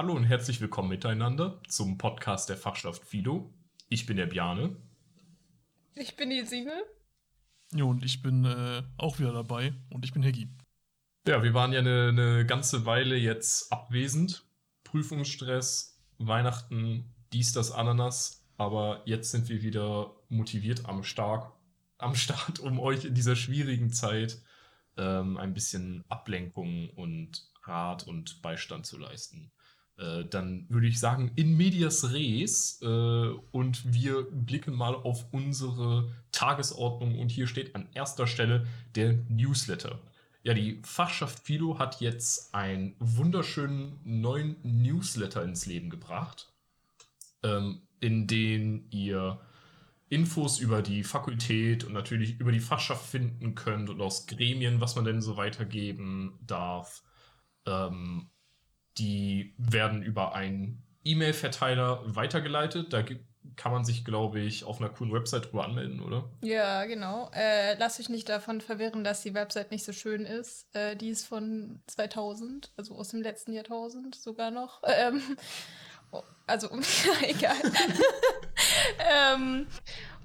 Hallo und herzlich willkommen miteinander zum Podcast der Fachschaft Fido. Ich bin der Bjane. Ich bin die Siegel. Ja, und ich bin äh, auch wieder dabei und ich bin Heggy. Ja, wir waren ja eine, eine ganze Weile jetzt abwesend. Prüfungsstress, Weihnachten, dies, das, Ananas. Aber jetzt sind wir wieder motiviert am Start, am Start, um euch in dieser schwierigen Zeit ähm, ein bisschen Ablenkung und Rat und Beistand zu leisten. Äh, dann würde ich sagen, in medias res äh, und wir blicken mal auf unsere Tagesordnung und hier steht an erster Stelle der Newsletter. Ja, die Fachschaft Philo hat jetzt einen wunderschönen neuen Newsletter ins Leben gebracht, ähm, in den ihr Infos über die Fakultät und natürlich über die Fachschaft finden könnt und aus Gremien, was man denn so weitergeben darf. Ähm, die werden über einen E-Mail-Verteiler weitergeleitet. Da kann man sich, glaube ich, auf einer coolen Website drüber anmelden, oder? Ja, genau. Äh, lass dich nicht davon verwirren, dass die Website nicht so schön ist. Äh, die ist von 2000, also aus dem letzten Jahrtausend sogar noch. Ähm, also, ja, egal. ähm,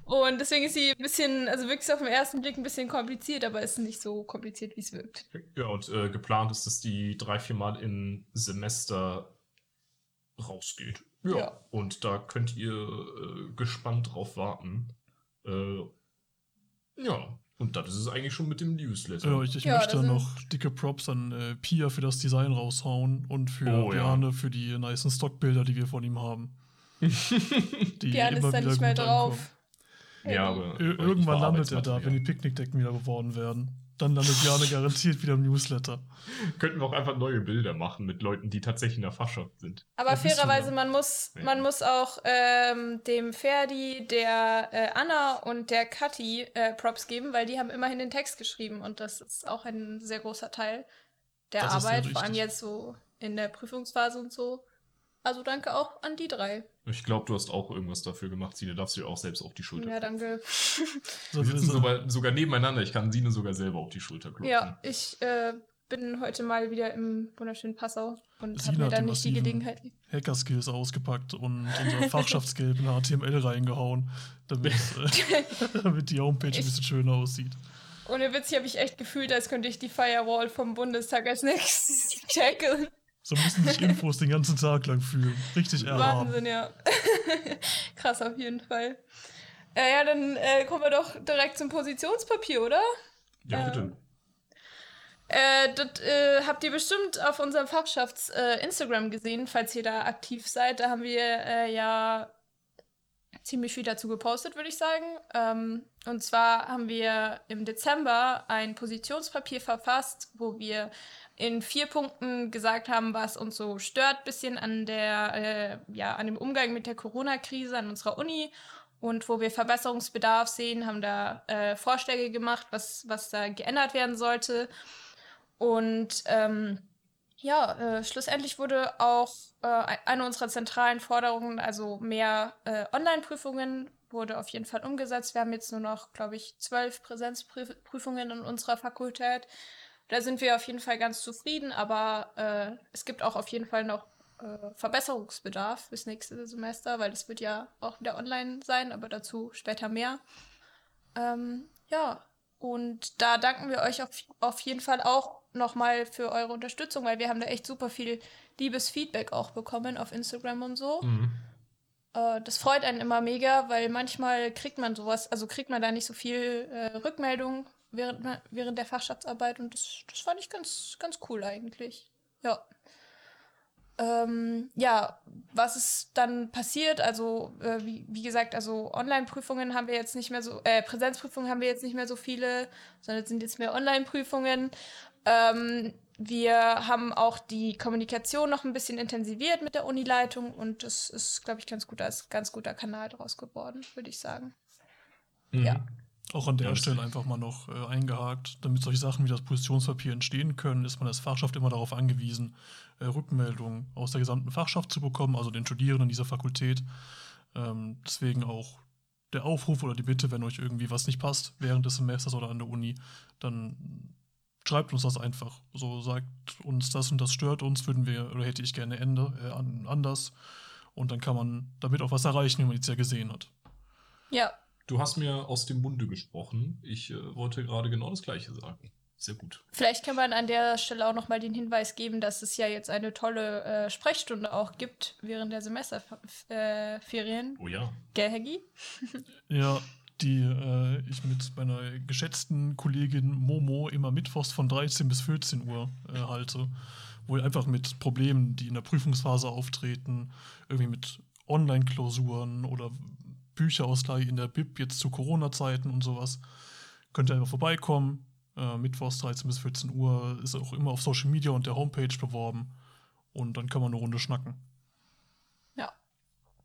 und deswegen ist sie ein bisschen, also wirklich auf den ersten Blick ein bisschen kompliziert, aber ist nicht so kompliziert, wie es wirkt. Ja, und äh, geplant ist, dass die drei, vier Mal im Semester rausgeht. Ja. ja. Und da könnt ihr äh, gespannt drauf warten. Äh, ja, und das ist es eigentlich schon mit dem Newsletter. Ja, ich, ich ja, möchte noch dicke Props an äh, Pia für das Design raushauen und für oh, Bjarne ja. für die nice Stockbilder, die wir von ihm haben. die Bjarne ist da nicht mehr drauf. Ankommen. Ja, aber irgendwann landet er da, wenn die Picknickdecken wieder geworden werden. Dann landet Bjarne garantiert wieder im Newsletter. Könnten wir auch einfach neue Bilder machen mit Leuten, die tatsächlich in der Fachschaft sind. Aber fairerweise, man muss, ja. man muss auch ähm, dem Ferdi, der äh, Anna und der Kathi äh, Props geben, weil die haben immerhin den Text geschrieben und das ist auch ein sehr großer Teil der das Arbeit, vor allem jetzt so in der Prüfungsphase und so. Also danke auch an die drei. Ich glaube, du hast auch irgendwas dafür gemacht. Sine, darfst du dir auch selbst auf die Schulter Ja, danke. Wir sitzen sogar, sogar nebeneinander. Ich kann Sine sogar selber auf die Schulter klopfen. Ja, ich äh, bin heute mal wieder im wunderschönen Passau und habe mir dann nicht die Gelegenheit. Hacker-Skills ausgepackt und unser Fachschaftsgelb in HTML reingehauen, damit, äh, damit die Homepage ich, ein bisschen schöner aussieht. Ohne Witz, habe ich echt gefühlt, als könnte ich die Firewall vom Bundestag als nächstes tackeln. So müssen sich Infos den ganzen Tag lang fühlen. Richtig erhaben. Wahnsinn, ja. Krass auf jeden Fall. Äh, ja, dann äh, kommen wir doch direkt zum Positionspapier, oder? Ja, bitte. Äh, das äh, habt ihr bestimmt auf unserem Fachschafts äh, Instagram gesehen, falls ihr da aktiv seid. Da haben wir äh, ja ziemlich viel dazu gepostet, würde ich sagen. Ähm, und zwar haben wir im Dezember ein Positionspapier verfasst, wo wir in vier Punkten gesagt haben, was uns so stört, bisschen an der, äh, ja, an dem Umgang mit der Corona-Krise an unserer Uni und wo wir Verbesserungsbedarf sehen, haben da äh, Vorschläge gemacht, was, was da geändert werden sollte. Und ähm, ja, äh, schlussendlich wurde auch äh, eine unserer zentralen Forderungen, also mehr äh, Online-Prüfungen, wurde auf jeden Fall umgesetzt. Wir haben jetzt nur noch, glaube ich, zwölf Präsenzprüfungen in unserer Fakultät. Da sind wir auf jeden Fall ganz zufrieden, aber äh, es gibt auch auf jeden Fall noch äh, Verbesserungsbedarf bis nächste Semester, weil es wird ja auch wieder online sein, aber dazu später mehr. Ähm, ja, und da danken wir euch auf, auf jeden Fall auch nochmal für eure Unterstützung, weil wir haben da echt super viel liebes Feedback auch bekommen auf Instagram und so. Mhm. Äh, das freut einen immer mega, weil manchmal kriegt man sowas, also kriegt man da nicht so viel äh, Rückmeldung während, während der Fachschaftsarbeit und das, das fand ich ganz, ganz cool eigentlich. Ja. Ähm, ja, was ist dann passiert? Also, äh, wie, wie gesagt, also Online-Prüfungen haben wir jetzt nicht mehr so, äh, Präsenzprüfungen haben wir jetzt nicht mehr so viele, sondern sind jetzt mehr Online-Prüfungen. Ähm, wir haben auch die Kommunikation noch ein bisschen intensiviert mit der Unileitung und das ist, glaube ich, ganz gut als ganz guter Kanal daraus geworden, würde ich sagen. Mhm. Ja. Auch an der ja, Stelle einfach mal noch äh, eingehakt, damit solche Sachen wie das Positionspapier entstehen können, ist man als Fachschaft immer darauf angewiesen, äh, Rückmeldungen aus der gesamten Fachschaft zu bekommen, also den Studierenden dieser Fakultät. Ähm, deswegen auch der Aufruf oder die Bitte, wenn euch irgendwie was nicht passt während des Semesters oder an der Uni, dann schreibt uns das einfach. So sagt uns das und das stört uns, würden wir oder hätte ich gerne Ende, äh, anders. Und dann kann man damit auch was erreichen, wie man jetzt ja gesehen hat. Ja. Du hast mir aus dem Munde gesprochen. Ich äh, wollte gerade genau das Gleiche sagen. Sehr gut. Vielleicht kann man an der Stelle auch nochmal den Hinweis geben, dass es ja jetzt eine tolle äh, Sprechstunde auch gibt während der Semesterferien. Äh, oh ja. Gell, Heggy? ja, die äh, ich mit meiner geschätzten Kollegin Momo immer mittwochs von 13 bis 14 Uhr äh, halte, wo einfach mit Problemen, die in der Prüfungsphase auftreten, irgendwie mit Online-Klausuren oder Bücherausleihe in der Bib jetzt zu Corona-Zeiten und sowas, könnt ihr einfach vorbeikommen. Äh, mittwochs 13 bis 14 Uhr ist auch immer auf Social Media und der Homepage beworben und dann kann man eine Runde schnacken. Ja.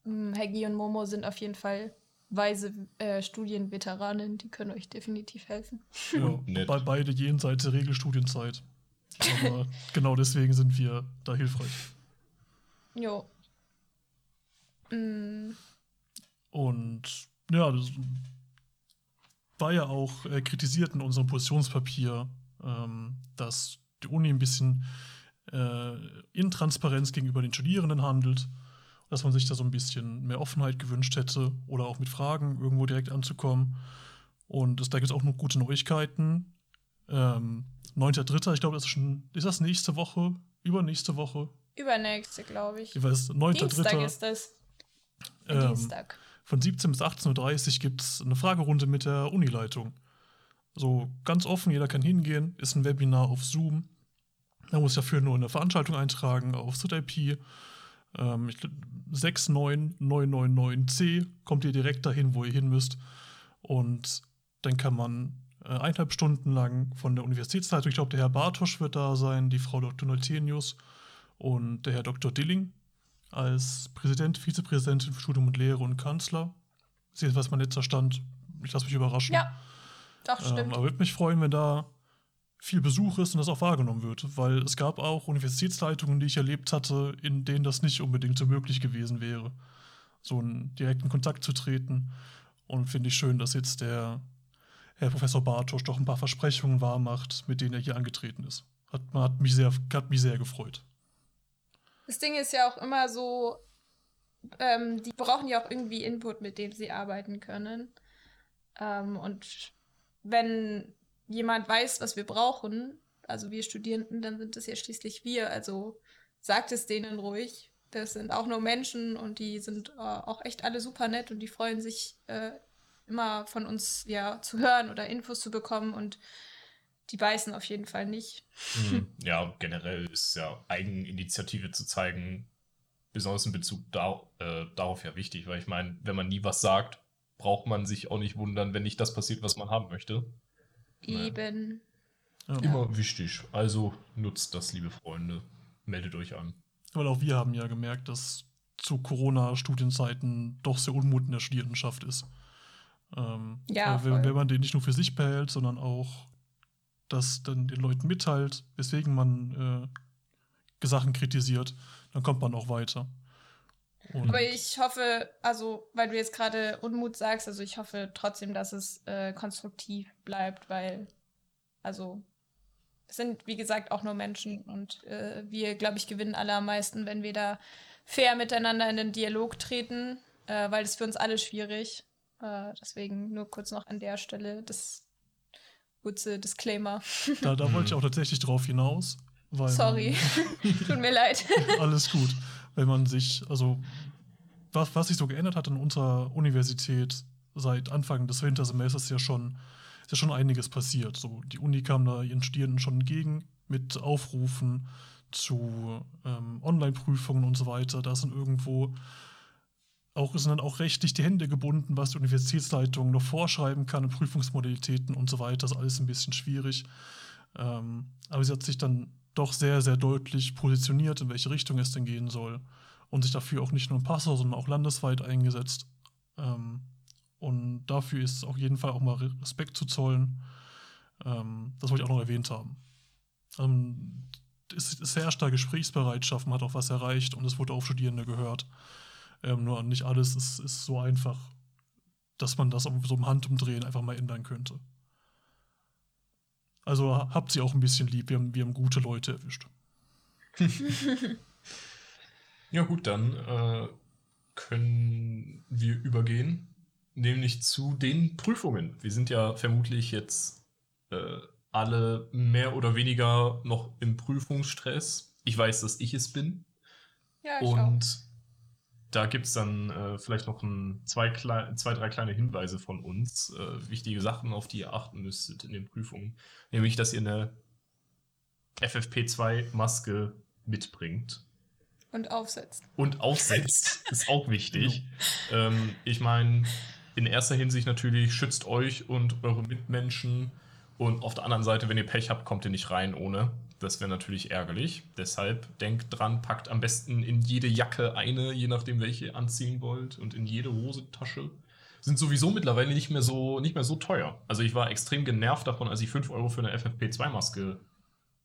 Heggy hm, und Momo sind auf jeden Fall weise äh, Studienveteranen, die können euch definitiv helfen. Ja, bei beide jenseits der Regelstudienzeit. Aber genau deswegen sind wir da hilfreich. Jo. Mm. Und ja, das war ja auch äh, kritisiert in unserem Positionspapier, ähm, dass die Uni ein bisschen äh, Intransparenz gegenüber den Studierenden handelt dass man sich da so ein bisschen mehr Offenheit gewünscht hätte oder auch mit Fragen irgendwo direkt anzukommen. Und es, da gibt es auch noch gute Neuigkeiten. Ähm, 9.3., ich glaube, das ist schon, ist das nächste Woche? Übernächste Woche? Übernächste, glaube ich. Ich weiß, 9.3. Dienstag ist das. Ähm, Dienstag. Von 17 bis 18.30 Uhr gibt es eine Fragerunde mit der Unileitung. So ganz offen, jeder kann hingehen, ist ein Webinar auf Zoom. Man muss dafür nur eine Veranstaltung eintragen auf SudIP ähm, 69999C kommt ihr direkt dahin, wo ihr hin müsst. Und dann kann man äh, eineinhalb Stunden lang von der Universitätsleitung, ich glaube, der Herr Bartosch wird da sein, die Frau Dr. Neutenius und der Herr Dr. Dilling als Präsident, Vizepräsidentin für Studium und Lehre und Kanzler. Das ist was mein letzter Stand. Ich lasse mich überraschen. Ja, doch, stimmt. Ähm, aber würde mich freuen, wenn da viel Besuch ist und das auch wahrgenommen wird. Weil es gab auch Universitätsleitungen, die ich erlebt hatte, in denen das nicht unbedingt so möglich gewesen wäre, so einen direkten Kontakt zu treten. Und finde ich schön, dass jetzt der Herr Professor Bartosch doch ein paar Versprechungen wahrmacht, mit denen er hier angetreten ist. Hat, hat, mich, sehr, hat mich sehr gefreut. Das Ding ist ja auch immer so, ähm, die brauchen ja auch irgendwie Input, mit dem sie arbeiten können. Ähm, und wenn jemand weiß, was wir brauchen, also wir Studierenden, dann sind es ja schließlich wir. Also sagt es denen ruhig. Das sind auch nur Menschen und die sind äh, auch echt alle super nett und die freuen sich äh, immer von uns ja zu hören oder Infos zu bekommen und die beißen auf jeden Fall nicht. Mhm. Ja, generell ist ja Eigeninitiative zu zeigen, besonders in Bezug da, äh, darauf ja wichtig, weil ich meine, wenn man nie was sagt, braucht man sich auch nicht wundern, wenn nicht das passiert, was man haben möchte. Eben. Ja. Immer wichtig. Also nutzt das, liebe Freunde. Meldet euch an. Weil auch wir haben ja gemerkt, dass zu Corona-Studienzeiten doch sehr Unmut in der Studierendenschaft ist. Ähm, ja. Wenn, wenn, man den nicht nur für sich behält, sondern auch das dann den Leuten mitteilt, weswegen man äh, Sachen kritisiert, dann kommt man auch weiter. Und Aber ich hoffe, also, weil du jetzt gerade Unmut sagst, also ich hoffe trotzdem, dass es äh, konstruktiv bleibt, weil, also, es sind, wie gesagt, auch nur Menschen und äh, wir, glaube ich, gewinnen alle am meisten, wenn wir da fair miteinander in den Dialog treten, äh, weil es für uns alle schwierig. Äh, deswegen nur kurz noch an der Stelle das kurze Disclaimer. Da, da wollte ich auch tatsächlich drauf hinaus. Sorry, tut mir leid. Alles gut wenn man sich, also was, was sich so geändert hat an unserer Universität seit Anfang des Wintersemesters ja schon, ist ja schon einiges passiert. So, die Uni kam da ihren Studierenden schon entgegen mit Aufrufen zu ähm, Online-Prüfungen und so weiter. Da sind irgendwo auch, sind dann auch rechtlich die Hände gebunden, was die Universitätsleitung noch vorschreiben kann, Prüfungsmodalitäten und so weiter. Das ist alles ein bisschen schwierig. Ähm, aber sie hat sich dann doch sehr, sehr deutlich positioniert, in welche Richtung es denn gehen soll. Und sich dafür auch nicht nur in Passau, sondern auch landesweit eingesetzt. Ähm, und dafür ist auf jeden Fall auch mal Respekt zu zollen. Ähm, das wollte ich auch noch erwähnt haben. Ähm, es, es herrscht da Gesprächsbereitschaft, man hat auch was erreicht und es wurde auf Studierende gehört. Ähm, nur nicht alles ist, ist so einfach, dass man das so im Handumdrehen einfach mal ändern könnte. Also habt sie auch ein bisschen lieb. Wir haben, wir haben gute Leute erwischt. ja, gut, dann äh, können wir übergehen, nämlich zu den Prüfungen. Wir sind ja vermutlich jetzt äh, alle mehr oder weniger noch im Prüfungsstress. Ich weiß, dass ich es bin. Ja, ich Und auch. Da gibt es dann äh, vielleicht noch ein, zwei, zwei, drei kleine Hinweise von uns. Äh, wichtige Sachen, auf die ihr achten müsstet in den Prüfungen. Nämlich, dass ihr eine FFP2-Maske mitbringt Und aufsetzt. und aufsetzt. ist auch wichtig. Ähm, ich meine, in erster Hinsicht natürlich schützt euch und eure Mitmenschen. Und auf der anderen Seite, wenn ihr Pech habt, kommt ihr nicht rein ohne. Das wäre natürlich ärgerlich. Deshalb denkt dran, packt am besten in jede Jacke eine, je nachdem, welche ihr anziehen wollt, und in jede Hosentasche. Sind sowieso mittlerweile nicht mehr so, nicht mehr so teuer. Also ich war extrem genervt davon, als ich 5 Euro für eine FFP2-Maske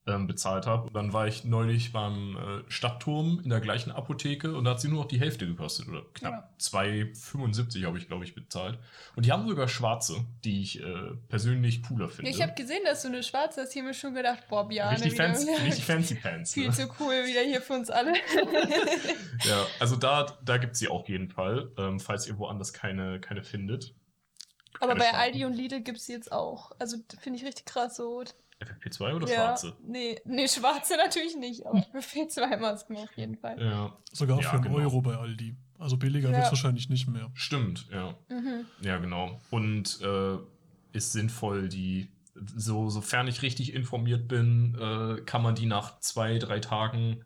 ähm, bezahlt habe. Und dann war ich neulich beim äh, Stadtturm in der gleichen Apotheke und da hat sie nur noch die Hälfte gekostet. Oder knapp Ja. 2,75 habe ich, glaube ich, bezahlt. Und die haben sogar schwarze, die ich äh, persönlich cooler finde. Ich habe gesehen, dass du eine schwarze hast. Hier mir schon gedacht, boah, Biane, richtig, fancy, richtig fancy Pants. viel Ne? zu cool wieder hier für uns alle. Ja, also da, da gibt es sie auf jeden Fall, ähm, falls ihr woanders keine, keine findet. Aber bei. Aldi und Lidl gibt es jetzt auch. Also finde ich richtig krass so. FFP2 oder ja, schwarze? Nee, nee, schwarze natürlich nicht, aber für FP2-Masken auf jeden Fall. Ja, Sogar Ja, für einen genau. Euro bei Aldi. Also billiger Ja. wird es wahrscheinlich nicht mehr. stimmt, ja. Mhm. Ja, genau. Und äh, ist sinnvoll, die, so, sofern ich richtig informiert bin, äh, kann man die nach zwei, drei Tagen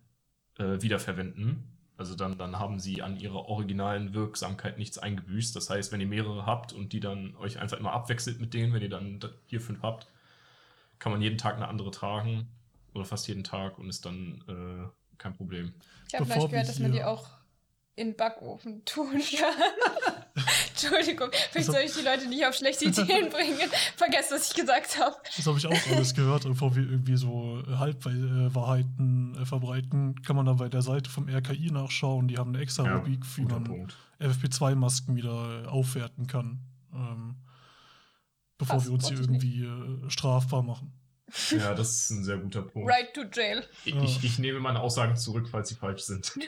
äh, wiederverwenden. Also dann, dann haben sie an ihrer originalen Wirksamkeit nichts eingebüßt. Das heißt, wenn ihr mehrere habt und die dann euch einfach immer abwechselt mit denen, wenn ihr dann vier, fünf habt, kann man jeden Tag eine andere tragen. Oder fast jeden Tag und ist dann äh, kein Problem. Ich habe gleich gehört, dass man die auch in den Backofen tun kann. Entschuldigung, vielleicht soll ich die Leute nicht auf schlechte Ideen bringen. Vergesst, was ich gesagt habe. Das habe ich auch alles gehört. Und Bevor wir irgendwie so Halbwahrheiten äh, verbreiten, kann man da bei der Seite vom RKI nachschauen. Die haben eine extra Ja, Rubrik, wie man Punkt. FFP2-Masken wieder äh, aufwerten kann. Ähm, bevor wir uns hier irgendwie äh, strafbar machen. Ja, das ist ein sehr guter Punkt. Right to jail. Ich, ich, ich nehme meine Aussagen zurück, falls sie falsch sind.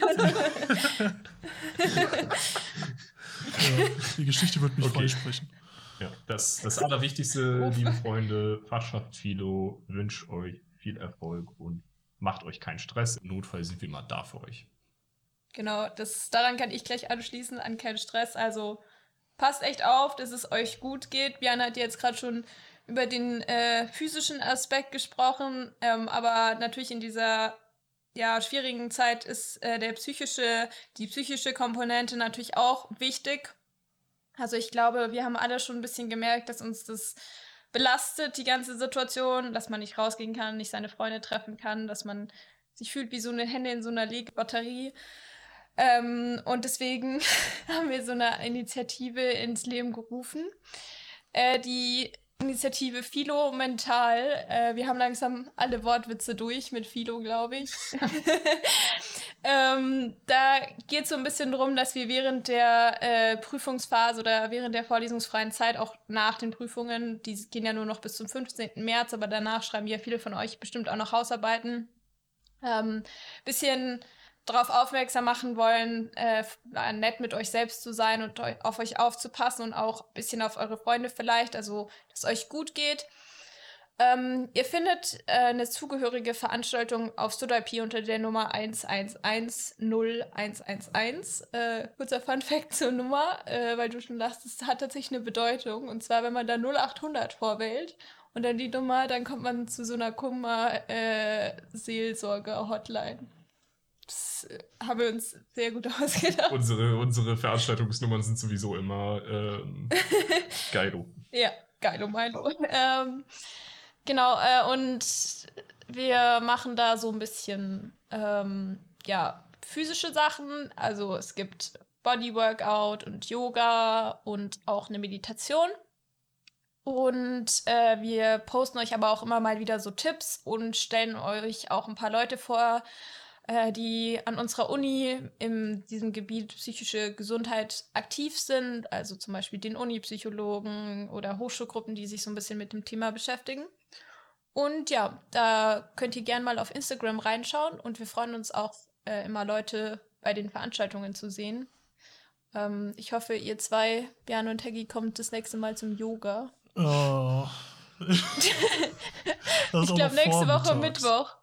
Ja, die Geschichte wird mich Okay. freisprechen. Ja, das, das Allerwichtigste, liebe Freunde, Fachschaft Philo wünscht euch viel Erfolg und macht euch keinen Stress. Im Notfall sind wir mal da für euch. Genau, das, daran kann ich gleich anschließen, an keinen Stress. Also passt echt auf, dass es euch gut geht. Björn hat jetzt gerade schon über den äh, physischen Aspekt gesprochen, ähm, aber natürlich in dieser ja, schwierigen Zeit ist äh, der psychische, die psychische Komponente natürlich auch wichtig. Also ich glaube, wir haben alle schon ein bisschen gemerkt, dass uns das belastet, die ganze Situation, dass man nicht rausgehen kann, nicht seine Freunde treffen kann, dass man sich fühlt wie so eine Hände in so einer Legebatterie. Ähm, und deswegen haben wir so eine Initiative ins Leben gerufen. Äh, die Initiative Philo Mental. Äh, wir haben langsam alle Wortwitze durch mit Philo, glaube ich. ähm, da geht es so ein bisschen darum, dass wir während der äh, Prüfungsphase oder während der vorlesungsfreien Zeit, auch nach den Prüfungen, die gehen ja nur noch bis zum 15. März, aber danach schreiben ja viele von euch bestimmt auch noch Hausarbeiten, ähm, bisschen darauf aufmerksam machen wollen, äh, äh, nett mit euch selbst zu sein und eu auf euch aufzupassen und auch ein bisschen auf eure Freunde vielleicht, also dass es euch gut geht. Ähm, ihr findet äh, eine zugehörige Veranstaltung auf StudIP unter der Nummer 1110111. Äh, kurzer Funfact zur Nummer, äh, weil du schon lachst, es hat tatsächlich eine Bedeutung. Und zwar, wenn man da 0800 vorwählt und dann die Nummer, dann kommt man zu so einer Kummer-Seelsorge-Hotline. Das haben wir uns sehr gut ausgedacht. Unsere, unsere Veranstaltungsnummern sind sowieso immer ähm, geilo. Ja, geilo Meinung. Ähm, genau, äh, und wir machen da so ein bisschen, ähm, ja, physische Sachen. Also es gibt Bodyworkout und Yoga und auch eine Meditation. Und äh, wir posten euch aber auch immer mal wieder so Tipps und stellen euch auch ein paar Leute vor, äh, die an unserer Uni in diesem Gebiet psychische Gesundheit aktiv sind, also zum Beispiel den Uni-Psychologen oder Hochschulgruppen, die sich so ein bisschen mit dem Thema beschäftigen. Und ja, da könnt ihr gerne mal auf Instagram reinschauen und wir freuen uns auch äh, immer Leute bei den Veranstaltungen zu sehen. Ähm, ich hoffe, ihr zwei, Björn und Heggy, kommt das nächste Mal zum Yoga. Oh. ich glaube, nächste Woche Mittwoch.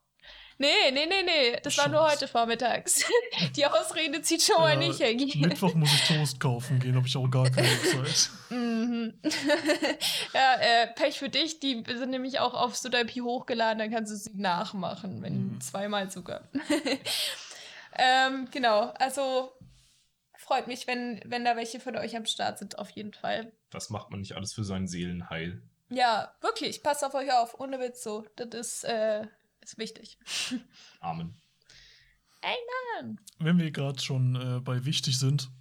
Nee, nee, nee, nee. Das Scheiße. war nur heute vormittags. Die Ausrede zieht schon mal nicht, Heggy. Mittwoch muss ich Toast kaufen gehen, habe ich auch gar keine Zeit. Mhm. ja, äh, Pech für dich. Die sind nämlich auch auf Sudalpi hochgeladen, dann kannst du sie nachmachen, wenn mhm. zweimal sogar. ähm, genau, also freut mich, wenn, wenn da welche von euch am Start sind, auf jeden Fall. Was macht man nicht alles für sein Seelenheil? Ja, wirklich, passt auf euch auf, ohne Witz so. Das ist, äh, ist wichtig. Amen. Amen. Wenn wir gerade schon äh, bei wichtig sind,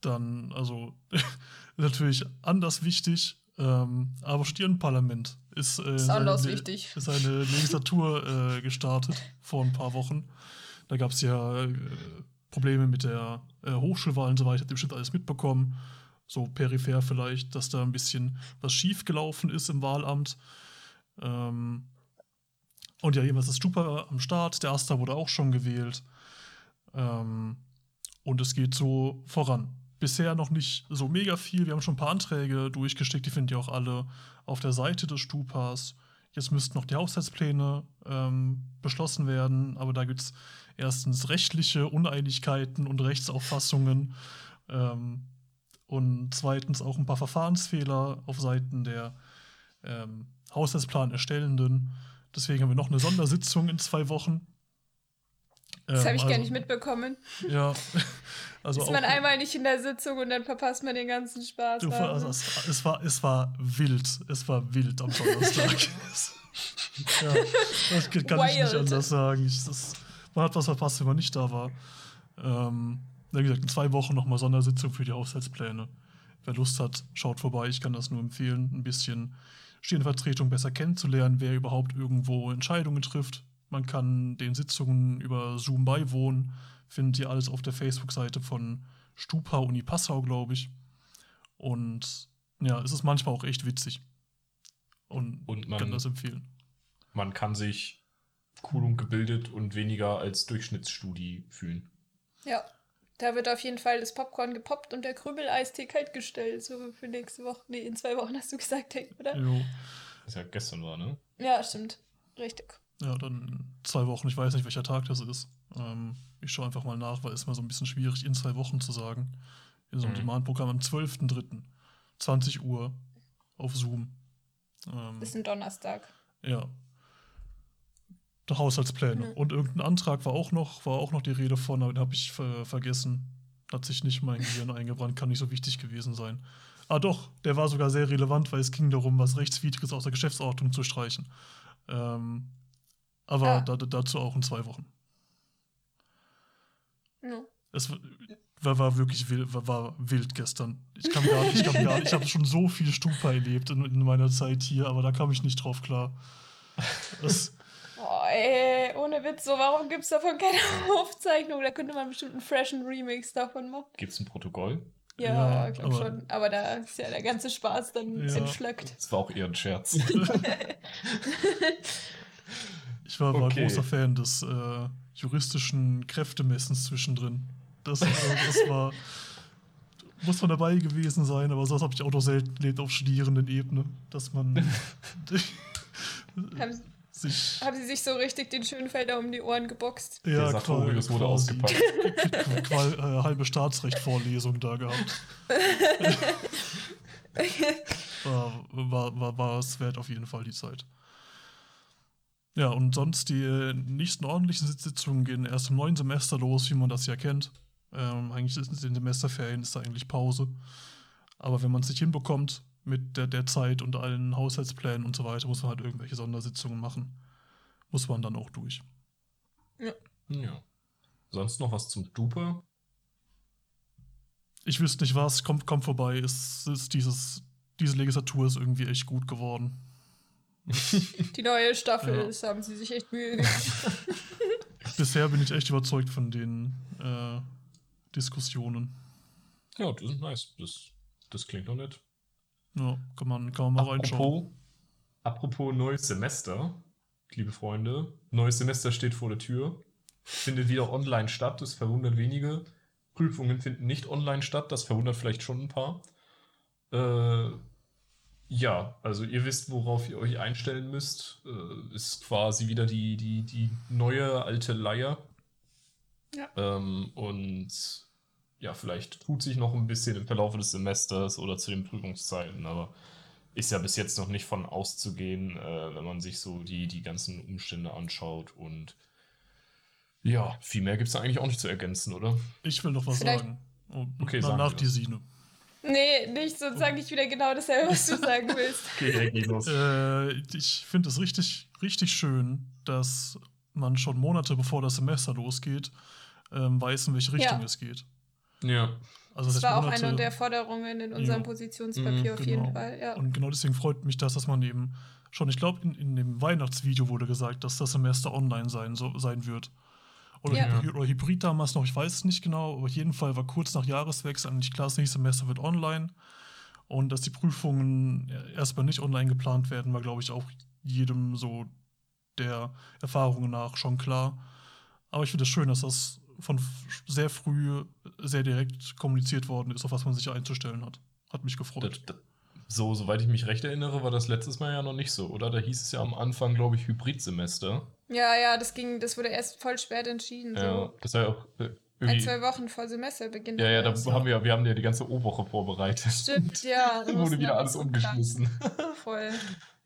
dann, also natürlich anders wichtig, ähm, aber Stirnparlament ist, äh, ist anders eine, wichtig. Ist eine Legislatur äh, gestartet vor ein paar Wochen. Da gab es ja äh, Probleme mit der äh, Hochschulwahl und so weiter. Habt ihr bestimmt alles mitbekommen. So peripher vielleicht, dass da ein bisschen was schiefgelaufen ist im Wahlamt. Ähm, und ja, jeweils ist Stupa am Start. Der Asta wurde auch schon gewählt. Ähm, und es geht so voran. Bisher noch nicht so mega viel. Wir haben schon ein paar Anträge durchgesteckt. Die findet ihr auch alle auf der Seite des Stupas. Jetzt müssten noch die Haushaltspläne ähm, beschlossen werden. Aber da gibt es erstens rechtliche Uneinigkeiten und Rechtsauffassungen. Ähm, und zweitens auch ein paar Verfahrensfehler auf Seiten der ähm, Haushaltsplan erstellenden. Deswegen haben wir noch eine Sondersitzung in zwei Wochen. Das ähm, habe ich also, gar nicht mitbekommen. Ja. Also ist man einmal nicht in der Sitzung und dann verpasst man den ganzen Spaß. Du, also es, es, war, es war wild. Es war wild am Donnerstag. ja, das kann Wild. ich nicht anders sagen. Ich, das, man hat was verpasst, wenn man nicht da war. Ähm, wie gesagt, in zwei Wochen nochmal Sondersitzung für die Haushaltspläne. Wer Lust hat, schaut vorbei. Ich kann das nur empfehlen, ein bisschen Stirnvertretung besser kennenzulernen, wer überhaupt irgendwo Entscheidungen trifft. Man kann den Sitzungen über Zoom beiwohnen. Findet ihr alles auf der Facebook-Seite von Stupa Uni Passau, glaube ich. Und ja, es ist manchmal auch echt witzig. Und, und man kann das empfehlen. Man kann sich cool und gebildet und weniger als Durchschnittsstudie fühlen. Ja. Da wird auf jeden Fall das Popcorn gepoppt und der Krümeleistee kalt gestellt. So für nächste Woche. Nee, in zwei Wochen hast du gesagt, oder? Jo. Das ja gestern war, ne? Ja, stimmt. Richtig. Ja, dann zwei Wochen. Ich weiß nicht, welcher Tag das ist. Ähm, ich schaue einfach mal nach, weil es immer so ein bisschen schwierig, in zwei Wochen zu sagen. In so einem mhm. Demand-Programm am 12.03. 20 Uhr auf Zoom. Ähm, ist ein Donnerstag. Ja, Haushaltspläne. Mhm. Und irgendein Antrag war auch noch, war auch noch die Rede von, aber den habe ich ver vergessen. Hat sich nicht mein Gehirn eingebrannt, kann nicht so wichtig gewesen sein. Ah doch, der war sogar sehr relevant, weil es ging darum, was Rechtswidriges aus der Geschäftsordnung zu streichen. Ähm, aber ah. da, dazu auch in zwei Wochen. Ja. Es war, war wirklich wild, war, war, wild gestern. Ich kann gar nicht, ich kann gar nicht, ich habe schon so viel Stupa erlebt in, in, meiner Zeit hier, aber da kam ich nicht drauf klar. Das, Boah, ey, ohne Witz, so, warum gibt es davon keine Aufzeichnung? Da könnte man bestimmt einen freshen Remix davon machen. Gibt es ein Protokoll? Ja, ja ich glaube schon. Aber da ist ja der ganze Spaß dann ja. entschlackt. Das war auch eher ein Scherz. ich war, okay. großer Fan des äh, juristischen Kräftemessens zwischendrin. Das, äh, das war. muss man dabei gewesen sein, aber sowas habe ich auch noch selten erlebt auf studierenden Ebene, dass man. Haben, sich. Haben sie sich so richtig den Schönfelder um die Ohren geboxt? Ja, Der Sartorius wurde ausgepackt. Qual, äh, halbe Staatsrecht-Vorlesung da gehabt. war, war, war, war es wert auf jeden Fall die Zeit. Ja, und sonst die äh, nächsten ordentlichen Sitzungen gehen erst im neuen Semester los, wie man das ja kennt. Ähm, eigentlich ist in den Semesterferien ist da eigentlich Pause. Aber wenn man es nicht hinbekommt, mit der, der Zeit und allen Haushaltsplänen und so weiter, muss man halt irgendwelche Sondersitzungen machen. Muss man dann auch durch. Ja. ja. Sonst noch was zum Dupe? Ich wüsste nicht was, kommt, kommt vorbei. Es ist dieses, diese Legislatur ist irgendwie echt gut geworden. Die neue Staffel, ja. das haben sie sich echt Mühe gegeben. Bisher bin ich echt überzeugt von den äh, Diskussionen. Ja, das ist nice. Das, das klingt doch nett. Ja, kann man, kann man mal apropos, reinschauen. Apropos neues Semester. liebe Freunde. Neues Semester steht vor der Tür. Findet wieder online statt. Das verwundert wenige. Prüfungen finden nicht online statt. Das verwundert vielleicht schon ein paar. Äh, ja, also ihr wisst, worauf ihr euch einstellen müsst. Äh, ist quasi wieder die, die, die neue alte Leier. Ja. Ähm, und ja, vielleicht tut sich noch ein bisschen im Verlauf des Semesters oder zu den Prüfungszeiten, aber ist ja bis jetzt noch nicht von auszugehen, äh, wenn man sich so die, die ganzen Umstände anschaut und ja, viel mehr gibt es da eigentlich auch nicht zu ergänzen, oder? Ich will noch was Vielleicht sagen. Oh, okay, na, nach die Sine. Nee, nicht, sonst sage ich wieder genau dasselbe, was du sagen willst. okay, äh, ich finde es richtig, richtig schön, dass man schon Monate bevor das Semester losgeht, ähm, weiß, in welche Richtung ja. es geht. Ja. Also das, das war Monate, auch eine der Forderungen in unserem ja. Positionspapier mhm, auf jeden genau. Fall. Ja. Und genau deswegen freut mich das, dass man eben schon, ich glaube, in, in dem Weihnachtsvideo wurde gesagt, dass das Semester online sein, so, sein wird. Oder, ja. oder Hybrid damals noch, ich weiß es nicht genau, aber auf jeden Fall war kurz nach Jahreswechsel eigentlich klar, das nächste Semester wird online. Und dass die Prüfungen erstmal nicht online geplant werden, war, glaube ich, auch jedem so der Erfahrungen nach schon klar. Aber ich finde es schön, dass das von sehr früh sehr direkt kommuniziert worden ist, auf was man sich einzustellen hat. Hat mich gefreut. Das, das, so, soweit ich mich recht erinnere, war das letztes Mal ja noch nicht so, oder? Da hieß es ja am Anfang, glaube ich, Hybridsemester. Ja, ja, das ging, das wurde erst voll spät entschieden. Ja, so. das war ja auch. Äh, ein, zwei Wochen vor Semesterbeginn. Ja, ja, da so. haben wir, wir haben ja die ganze O-Woche vorbereitet. Stimmt, ja. Dann wurde wieder alles umgeschmissen. Voll.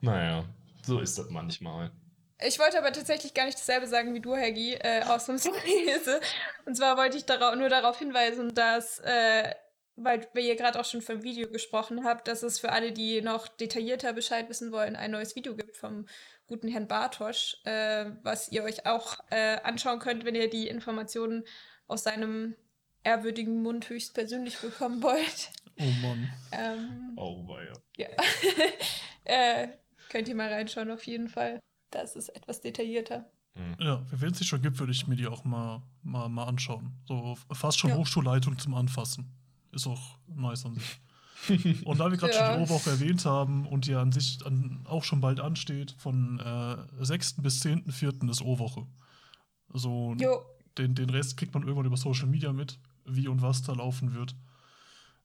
naja, so ist das manchmal. Ich wollte aber tatsächlich gar nicht dasselbe sagen wie du, Haggy, äh, ausnahmsweise. Und zwar wollte ich darauf, nur darauf hinweisen, dass, äh, weil wir hier gerade auch schon vom Video gesprochen habt, dass es für alle, die noch detaillierter Bescheid wissen wollen, ein neues Video gibt vom guten Herrn Bartosch, äh, was ihr euch auch äh, anschauen könnt, wenn ihr die Informationen aus seinem ehrwürdigen Mund höchstpersönlich bekommen wollt. Oh Mann. Ähm, oh, weia. Ja. äh, könnt ihr mal reinschauen, auf jeden Fall. Da ist es etwas detaillierter. Mhm. Ja, wenn es die schon gibt, würde ich mir die auch mal, mal, mal anschauen. So fast schon ja. Hochschulleitung zum Anfassen. Ist auch nice an sich. und da wir gerade ja. schon die Oberwoche erwähnt haben und die an sich an, auch schon bald ansteht, von äh, 6. bis 10.4. ist O-Woche. So den, den Rest kriegt man irgendwann über Social Media mit, wie und was da laufen wird.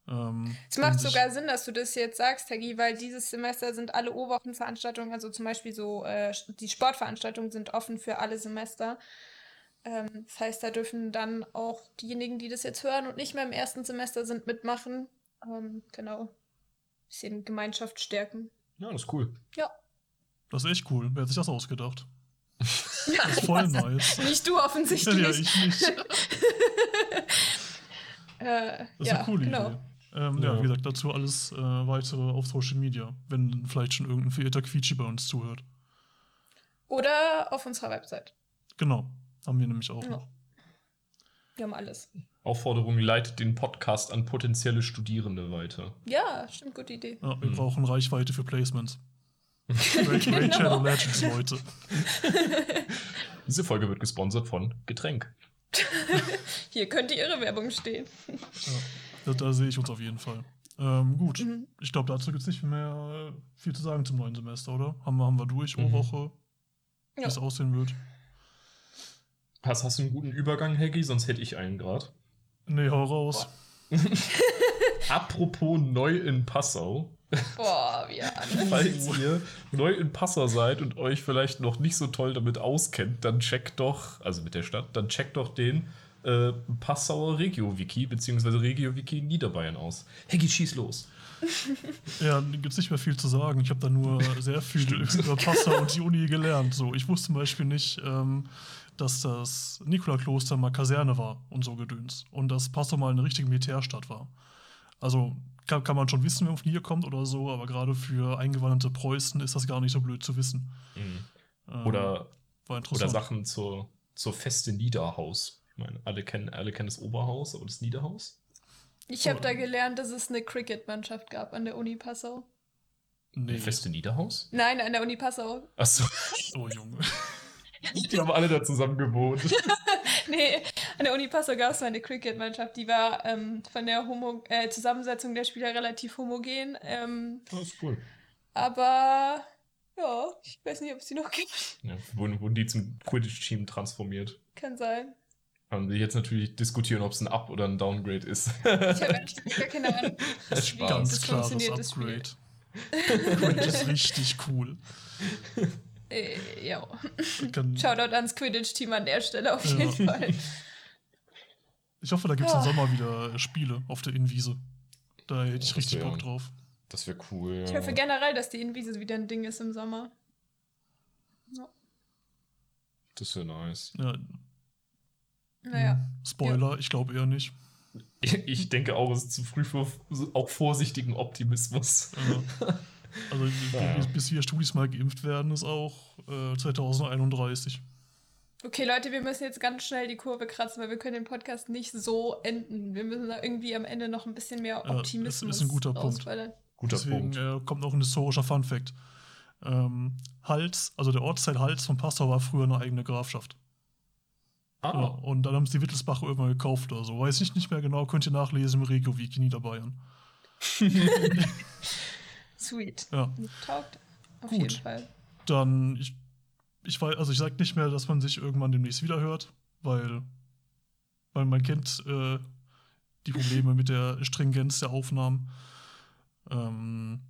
Ähm, es macht sogar Sinn, dass du das jetzt sagst, Tagi, weil dieses Semester sind alle O-Wochenveranstaltungen, also zum Beispiel so äh, die Sportveranstaltungen sind offen für alle Semester. Ähm, das heißt, da dürfen dann auch diejenigen, die das jetzt hören und nicht mehr im ersten Semester sind, mitmachen. Ähm, genau. Bisschen Gemeinschaft stärken. Ja, das ist cool. Ja. Das ist echt cool. Wer hat sich das ausgedacht? das ist voll nice. Nicht du offensichtlich. Ja, ich nicht. äh, das ist ja, eine coole genau. Idee. Ähm, ja. ja. wie gesagt, dazu alles äh, weitere auf Social Media, wenn vielleicht schon irgendein verehrter Quietschi bei uns zuhört. Oder auf unserer Website. Genau, haben wir nämlich auch ja. noch. Wir haben alles. Aufforderung, leitet den Podcast an potenzielle Studierende weiter. Ja, stimmt, gute Idee. Ja, wir mhm. brauchen Reichweite für Placements. Raid, Raid Shadow genau. Legends, Leute. Diese Folge wird gesponsert von Getränk. Hier könnte ihre Werbung stehen. Ja. Da, da sehe ich uns auf jeden Fall. Ähm, gut, mhm. ich glaube, dazu gibt es nicht mehr viel zu sagen zum neuen Semester, oder? Haben wir, haben wir durch, mhm. Woche, wie ja. es aussehen wird. Hast, hast du einen guten Übergang, Heggy? Sonst hätte ich einen gerade. Nee, hau raus. Apropos neu in Passau. Boah, wie Falls ihr neu in Passau seid und euch vielleicht noch nicht so toll damit auskennt, dann checkt doch, also mit der Stadt, dann checkt doch den äh, Passauer Regio-Wiki bzw. Regio-Wiki Niederbayern aus. Heggy, schieß los. Ja, gibt es nicht mehr viel zu sagen. Ich habe da nur sehr viel über Passau und die Uni gelernt. So, ich wusste zum Beispiel nicht, ähm, dass das Nikola-Kloster mal Kaserne war und so gedöns. Und dass Passau mal eine richtige Militärstadt war. Also kann, kann man schon wissen, wenn man von hier kommt oder so, aber gerade für eingewanderte Preußen ist das gar nicht so blöd zu wissen. Mhm. Ähm, oder, oder Sachen zur, zur Feste Niederhaus. Ich meine, alle kennen, alle kennen das Oberhaus, aber das Niederhaus? Ich habe da gelernt, dass es eine Cricket-Mannschaft gab an der Uni Passau. Nee. Feste Niederhaus? Nein, an der Uni Passau. Achso. Oh, Junge. Die haben alle da zusammen gewohnt. nee, an der Uni Passau gab es eine Cricket-Mannschaft, die war ähm, von der Homo äh, Zusammensetzung der Spieler relativ homogen. Ähm, das ist cool. Aber Ja, ich weiß nicht, ob es die noch gibt. Ja, wurden, wurden die zum Quidditch-Team transformiert. Kann sein. Kann wir jetzt natürlich diskutieren, ob es ein Up- oder ein Downgrade ist. Ich habe gar keine Ahnung. Das Spaß. Ganz das klares funktioniert, das Spiel. Upgrade. Ist richtig cool. Äh, ja. Shoutout ans Quidditch-Team an der Stelle auf Ja. jeden Fall. ich hoffe, da gibt es Ah. im Sommer wieder Spiele auf der Inwiese. Da hätte ich Das richtig wär- Bock drauf. Das wäre cool. Ich ja. hoffe generell, dass die Inwiese wieder ein Ding ist im Sommer. Ja. Das wäre nice. Ja, Naja. Spoiler, ich glaube eher nicht. Ich denke auch, es ist zu früh für auch vorsichtigen Optimismus. Ja. Also Ja. bis, wir Studis mal geimpft werden, ist auch äh, 2031. Okay, Leute, wir müssen jetzt ganz schnell die Kurve kratzen, weil wir können den Podcast nicht so enden. Wir müssen da irgendwie am Ende noch ein bisschen mehr Ja, Optimismus ist- ist ein guter Punkt. Guter Deswegen Punkt. äh, kommt noch ein historischer Funfact. Ähm, Hals, also der Ortsteil Hals von Passau war früher eine eigene Grafschaft. Ja, Ah, und dann haben sie die Wittelsbach irgendwann gekauft oder so. Weiß ich nicht mehr genau, könnt ihr nachlesen im Regio-Wiki Niederbayern. Sweet. Ja, Taugt. Auf Gut. jeden Fall. dann, ich, ich weiß, also ich sag nicht mehr, dass man sich irgendwann demnächst wieder hört, weil, weil man kennt äh, die Probleme mit der Stringenz der Aufnahmen. Ähm,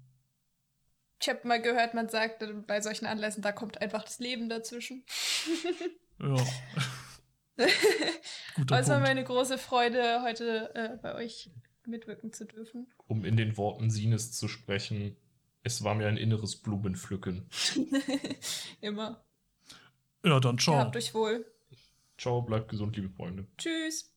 Ich habe mal gehört, man sagt äh, bei solchen Anlässen, da kommt einfach das Leben dazwischen. ja. Guter es war Punkt. meine große Freude, heute äh, bei euch mitwirken zu dürfen. um in den Worten Sines zu sprechen, es war mir ein inneres Blumenpflücken. Immer. Ja, dann ciao. Gehabt euch wohl. Ciao, bleibt gesund, liebe Freunde. Tschüss.